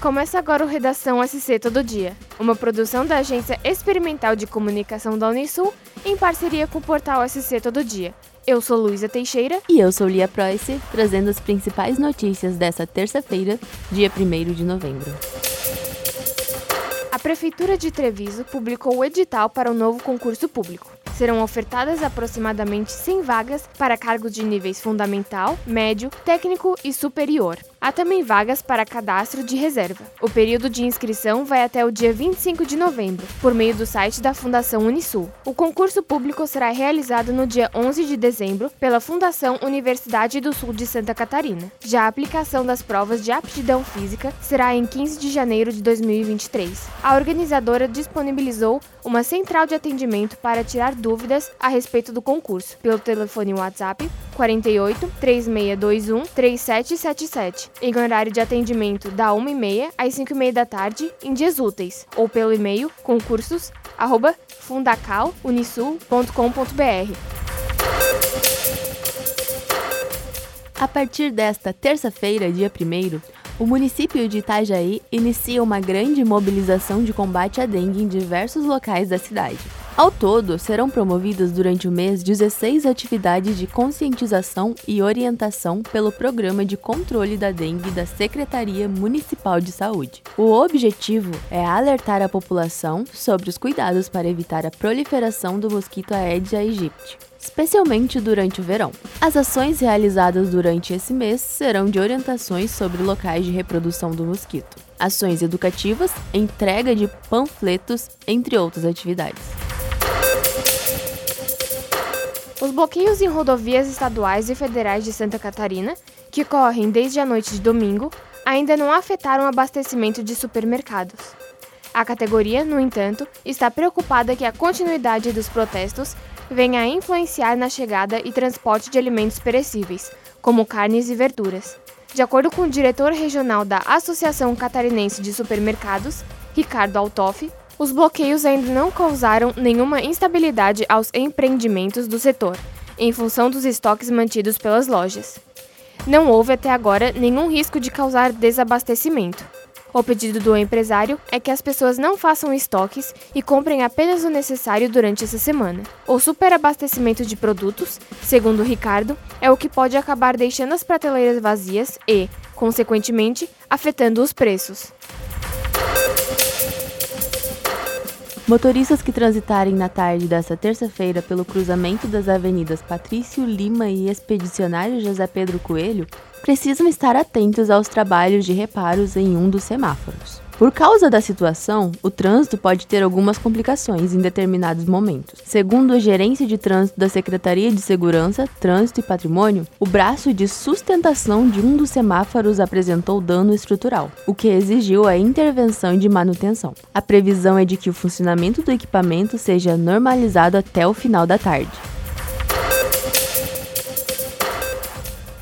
Começa agora o Redação SC Todo Dia, uma produção da Agência Experimental de Comunicação da Unisul em parceria com o portal SC Todo Dia. Eu sou Luísa Teixeira. E eu sou Lia Preuss, trazendo as principais notícias dessa terça-feira, dia 1 de novembro. A Prefeitura de Treviso publicou o edital para o novo concurso público serão ofertadas aproximadamente 100 vagas para cargos de níveis fundamental, médio, técnico e superior. Há também vagas para cadastro de reserva. O período de inscrição vai até o dia 25 de novembro, por meio do site da Fundação Unisul. O concurso público será realizado no dia 11 de dezembro pela Fundação Universidade do Sul de Santa Catarina. Já a aplicação das provas de aptidão física será em 15 de janeiro de 2023. A organizadora disponibilizou uma central de atendimento para tirar dúvidas a respeito do concurso pelo telefone WhatsApp 48 3621 3777, em horário de atendimento da 1h30 às 5h30 da tarde, em dias úteis, ou pelo e-mail concursos@fundacalunisul.com.br. A partir desta terça-feira, dia 1 o município de Itajaí inicia uma grande mobilização de combate à dengue em diversos locais da cidade. Ao todo, serão promovidas durante o mês 16 atividades de conscientização e orientação pelo Programa de Controle da Dengue da Secretaria Municipal de Saúde. O objetivo é alertar a população sobre os cuidados para evitar a proliferação do mosquito Aedes aegypti especialmente durante o verão. As ações realizadas durante esse mês serão de orientações sobre locais de reprodução do mosquito, ações educativas, entrega de panfletos, entre outras atividades. Os bloqueios em rodovias estaduais e federais de Santa Catarina, que ocorrem desde a noite de domingo, ainda não afetaram o abastecimento de supermercados. A categoria, no entanto, está preocupada que a continuidade dos protestos venha a influenciar na chegada e transporte de alimentos perecíveis, como carnes e verduras. De acordo com o diretor regional da Associação Catarinense de Supermercados, Ricardo Altoff, os bloqueios ainda não causaram nenhuma instabilidade aos empreendimentos do setor, em função dos estoques mantidos pelas lojas. Não houve até agora nenhum risco de causar desabastecimento. O pedido do empresário é que as pessoas não façam estoques e comprem apenas o necessário durante essa semana. O superabastecimento de produtos, segundo Ricardo, é o que pode acabar deixando as prateleiras vazias e, consequentemente, afetando os preços. Motoristas que transitarem na tarde desta terça-feira pelo cruzamento das avenidas Patrício Lima e Expedicionário José Pedro Coelho precisam estar atentos aos trabalhos de reparos em um dos semáforos. Por causa da situação, o trânsito pode ter algumas complicações em determinados momentos. Segundo a Gerência de Trânsito da Secretaria de Segurança, Trânsito e Patrimônio, o braço de sustentação de um dos semáforos apresentou dano estrutural, o que exigiu a intervenção de manutenção. A previsão é de que o funcionamento do equipamento seja normalizado até o final da tarde.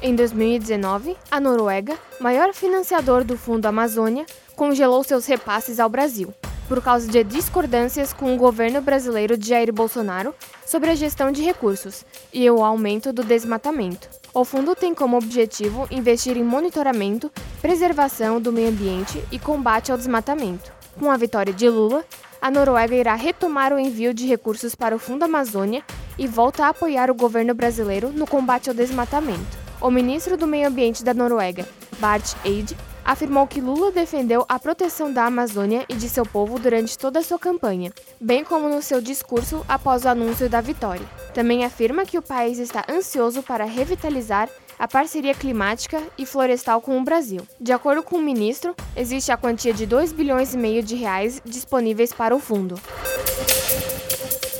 Em 2019, a Noruega, maior financiador do Fundo Amazônia, congelou seus repasses ao Brasil, por causa de discordâncias com o governo brasileiro de Jair Bolsonaro sobre a gestão de recursos e o aumento do desmatamento. O fundo tem como objetivo investir em monitoramento, preservação do meio ambiente e combate ao desmatamento. Com a vitória de Lula, a Noruega irá retomar o envio de recursos para o Fundo Amazônia e volta a apoiar o governo brasileiro no combate ao desmatamento. O ministro do Meio Ambiente da Noruega, Bart Eide, afirmou que Lula defendeu a proteção da Amazônia e de seu povo durante toda a sua campanha, bem como no seu discurso após o anúncio da vitória. Também afirma que o país está ansioso para revitalizar a parceria climática e florestal com o Brasil. De acordo com o ministro, existe a quantia de 2 bilhões e meio de reais disponíveis para o fundo.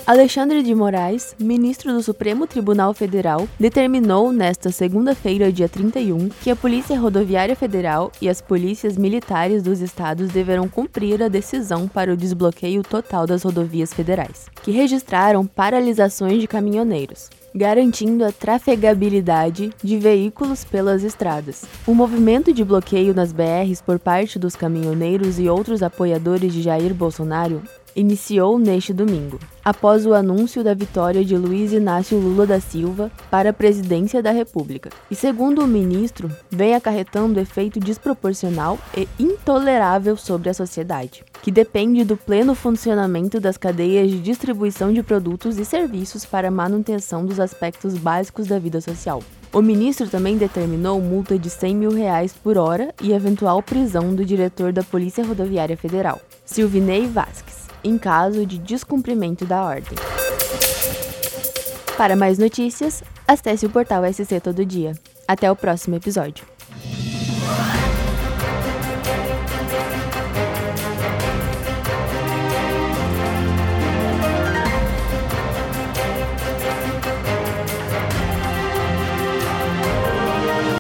Alexandre de Moraes, ministro do Supremo Tribunal Federal, determinou nesta segunda-feira, dia 31, que a Polícia Rodoviária Federal e as polícias militares dos estados deverão cumprir a decisão para o desbloqueio total das rodovias federais, que registraram paralisações de caminhoneiros garantindo a trafegabilidade de veículos pelas estradas. O movimento de bloqueio nas BRs por parte dos caminhoneiros e outros apoiadores de Jair Bolsonaro iniciou neste domingo, após o anúncio da vitória de Luiz Inácio Lula da Silva para a presidência da República. E segundo o ministro, vem acarretando efeito desproporcional e intolerável sobre a sociedade, que depende do pleno funcionamento das cadeias de distribuição de produtos e serviços para manutenção dos aspectos básicos da vida social. O ministro também determinou multa de 100 mil reais por hora e eventual prisão do diretor da Polícia Rodoviária Federal, Silvinei Vasques, em caso de descumprimento da ordem. Para mais notícias, acesse o portal SC Todo Dia. Até o próximo episódio.